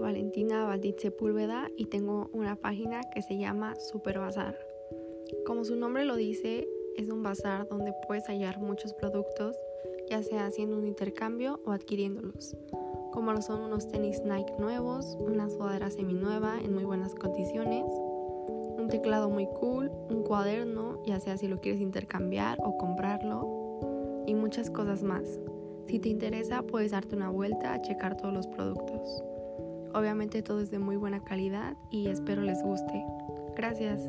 Valentina Valdit Sepúlveda y tengo una página que se llama Super Bazar. Como su nombre lo dice, es un bazar donde puedes hallar muchos productos, ya sea haciendo un intercambio o adquiriéndolos, como lo son unos tenis Nike nuevos, una sudadera seminueva en muy buenas condiciones, un teclado muy cool, un cuaderno, ya sea si lo quieres intercambiar o comprarlo, y muchas cosas más. Si te interesa, puedes darte una vuelta a checar todos los productos. Obviamente todo es de muy buena calidad y espero les guste. Gracias.